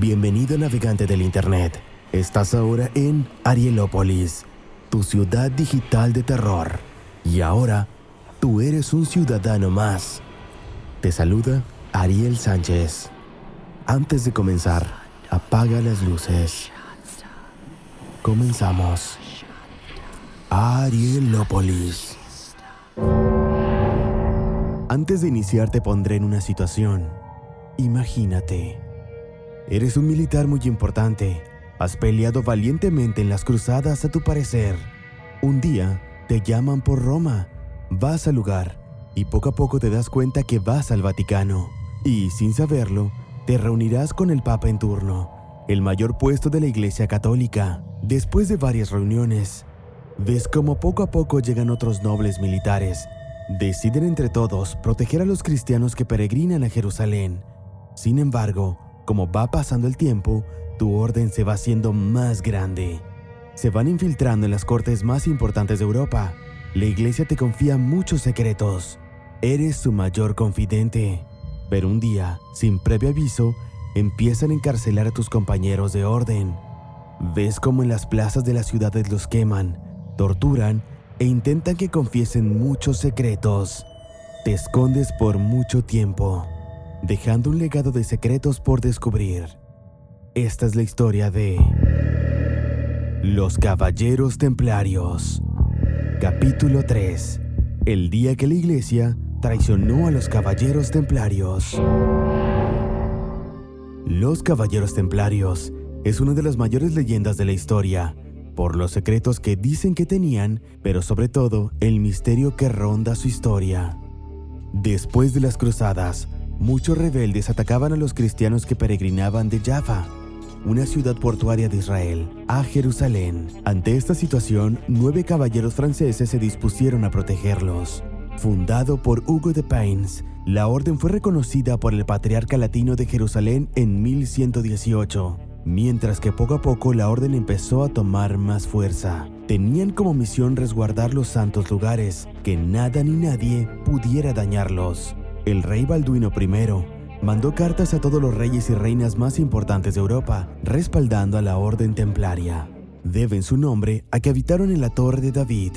Bienvenido navegante del Internet. Estás ahora en Arielópolis, tu ciudad digital de terror. Y ahora, tú eres un ciudadano más. Te saluda Ariel Sánchez. Antes de comenzar, apaga las luces. Comenzamos. Arielópolis. Antes de iniciar te pondré en una situación. Imagínate. Eres un militar muy importante. Has peleado valientemente en las cruzadas a tu parecer. Un día te llaman por Roma. Vas al lugar y poco a poco te das cuenta que vas al Vaticano. Y sin saberlo, te reunirás con el Papa en turno, el mayor puesto de la Iglesia Católica. Después de varias reuniones, ves como poco a poco llegan otros nobles militares. Deciden entre todos proteger a los cristianos que peregrinan a Jerusalén. Sin embargo, como va pasando el tiempo, tu orden se va haciendo más grande. Se van infiltrando en las cortes más importantes de Europa. La iglesia te confía muchos secretos. Eres su mayor confidente. Pero un día, sin previo aviso, empiezan a encarcelar a tus compañeros de orden. Ves cómo en las plazas de las ciudades los queman, torturan e intentan que confiesen muchos secretos. Te escondes por mucho tiempo, dejando un legado de secretos por descubrir. Esta es la historia de Los Caballeros Templarios. Capítulo 3. El día que la iglesia traicionó a los Caballeros Templarios. Los Caballeros Templarios es una de las mayores leyendas de la historia, por los secretos que dicen que tenían, pero sobre todo el misterio que ronda su historia. Después de las cruzadas, muchos rebeldes atacaban a los cristianos que peregrinaban de Jaffa, una ciudad portuaria de Israel, a Jerusalén. Ante esta situación, nueve caballeros franceses se dispusieron a protegerlos. Fundado por Hugo de Paynes, la orden fue reconocida por el patriarca latino de Jerusalén en 1118, mientras que poco a poco la orden empezó a tomar más fuerza. Tenían como misión resguardar los santos lugares, que nada ni nadie pudiera dañarlos. El rey Balduino I mandó cartas a todos los reyes y reinas más importantes de Europa, respaldando a la Orden Templaria. Deben su nombre a que habitaron en la Torre de David,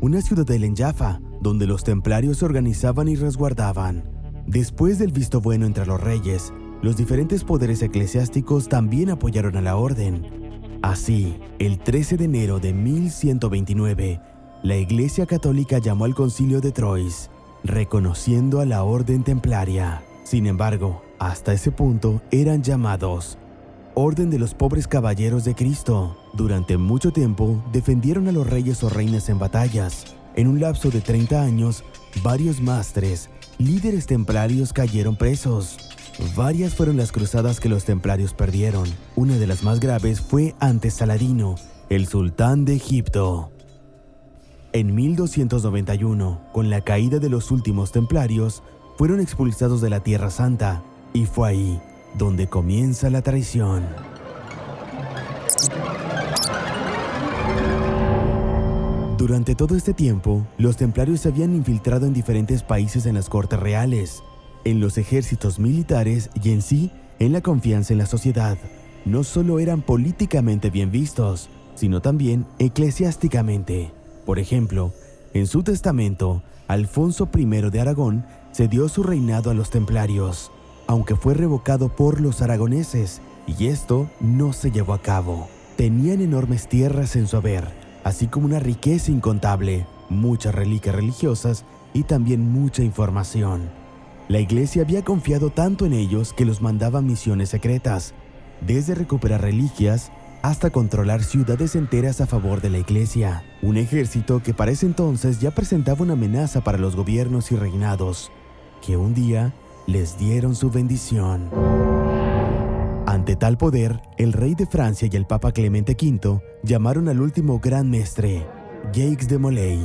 una ciudadela en Jaffa, donde los templarios se organizaban y resguardaban. Después del visto bueno entre los reyes, los diferentes poderes eclesiásticos también apoyaron a la orden. Así, el 13 de enero de 1129, la Iglesia Católica llamó al Concilio de Troyes, reconociendo a la Orden Templaria. Sin embargo, hasta ese punto eran llamados Orden de los Pobres Caballeros de Cristo. Durante mucho tiempo defendieron a los reyes o reinas en batallas. En un lapso de 30 años, varios mastres, líderes templarios cayeron presos. Varias fueron las cruzadas que los templarios perdieron. Una de las más graves fue ante Saladino, el sultán de Egipto. En 1291, con la caída de los últimos templarios, fueron expulsados de la Tierra Santa, y fue ahí donde comienza la traición. Durante todo este tiempo, los templarios se habían infiltrado en diferentes países en las cortes reales, en los ejércitos militares y en sí en la confianza en la sociedad. No solo eran políticamente bien vistos, sino también eclesiásticamente. Por ejemplo, en su testamento, Alfonso I de Aragón cedió su reinado a los templarios, aunque fue revocado por los aragoneses, y esto no se llevó a cabo. Tenían enormes tierras en su haber, así como una riqueza incontable, muchas reliquias religiosas y también mucha información. La iglesia había confiado tanto en ellos que los mandaba misiones secretas, desde recuperar reliquias hasta controlar ciudades enteras a favor de la iglesia, un ejército que para ese entonces ya presentaba una amenaza para los gobiernos y reinados, que un día les dieron su bendición. Ante tal poder, el rey de Francia y el papa Clemente V llamaron al último gran mestre, Jacques de Molay.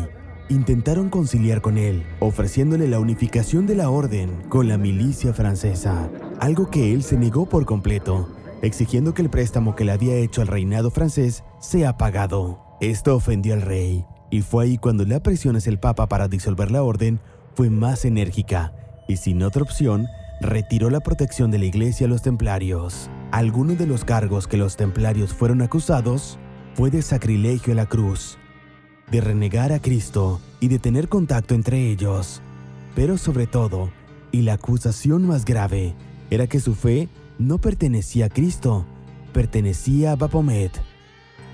Intentaron conciliar con él, ofreciéndole la unificación de la orden con la milicia francesa, algo que él se negó por completo, exigiendo que el préstamo que le había hecho al reinado francés sea pagado. Esto ofendió al rey, y fue ahí cuando la presión hacia el papa para disolver la orden fue más enérgica, y sin otra opción, retiró la protección de la iglesia a los templarios. Alguno de los cargos que los templarios fueron acusados fue de sacrilegio a la cruz, de renegar a Cristo y de tener contacto entre ellos. Pero sobre todo, y la acusación más grave, era que su fe no pertenecía a Cristo, pertenecía a Baphomet,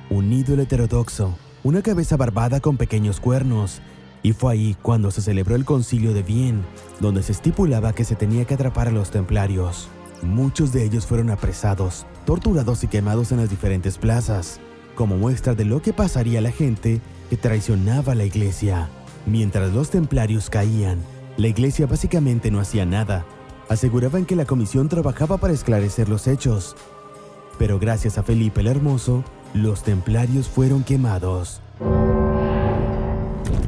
un ídolo heterodoxo, una cabeza barbada con pequeños cuernos, y fue ahí cuando se celebró el concilio de Vienne, donde se estipulaba que se tenía que atrapar a los templarios. Muchos de ellos fueron apresados, torturados y quemados en las diferentes plazas, como muestra de lo que pasaría a la gente que traicionaba a la iglesia. Mientras los templarios caían, la iglesia básicamente no hacía nada. Aseguraban que la comisión trabajaba para esclarecer los hechos. Pero gracias a Felipe el Hermoso, los templarios fueron quemados.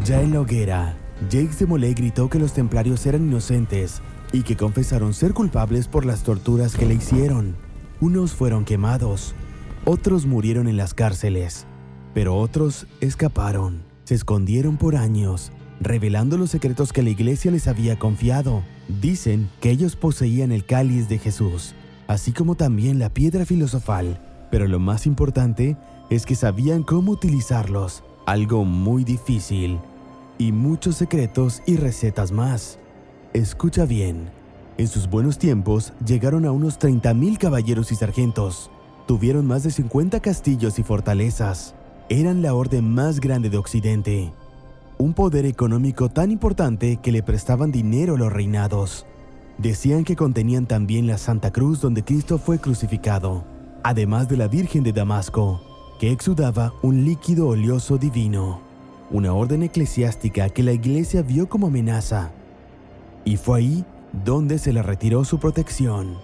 Ya en la hoguera, Jacques de Molay gritó que los templarios eran inocentes y que confesaron ser culpables por las torturas que le hicieron. Unos fueron quemados, otros murieron en las cárceles, pero otros escaparon, se escondieron por años, revelando los secretos que la iglesia les había confiado. Dicen que ellos poseían el cáliz de Jesús, así como también la piedra filosofal, pero lo más importante es que sabían cómo utilizarlos, algo muy difícil, y muchos secretos y recetas más. Escucha bien, en sus buenos tiempos llegaron a unos 30.000 caballeros y sargentos, tuvieron más de 50 castillos y fortalezas, eran la orden más grande de Occidente, un poder económico tan importante que le prestaban dinero a los reinados. Decían que contenían también la Santa Cruz donde Cristo fue crucificado, además de la Virgen de Damasco, que exudaba un líquido oleoso divino, una orden eclesiástica que la iglesia vio como amenaza. Y fue ahí donde se le retiró su protección.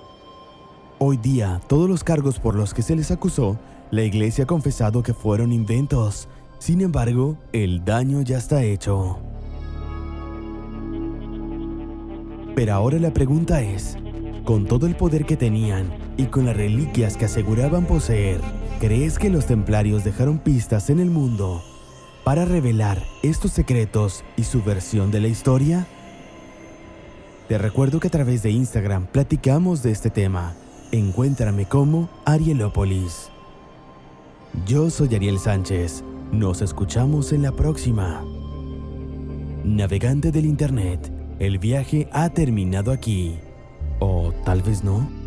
Hoy día, todos los cargos por los que se les acusó, la iglesia ha confesado que fueron inventos. Sin embargo, el daño ya está hecho. Pero ahora la pregunta es, con todo el poder que tenían y con las reliquias que aseguraban poseer, ¿crees que los templarios dejaron pistas en el mundo para revelar estos secretos y su versión de la historia? Te recuerdo que a través de Instagram platicamos de este tema. Encuéntrame como Arielópolis. Yo soy Ariel Sánchez. Nos escuchamos en la próxima. Navegante del Internet, el viaje ha terminado aquí. O tal vez no.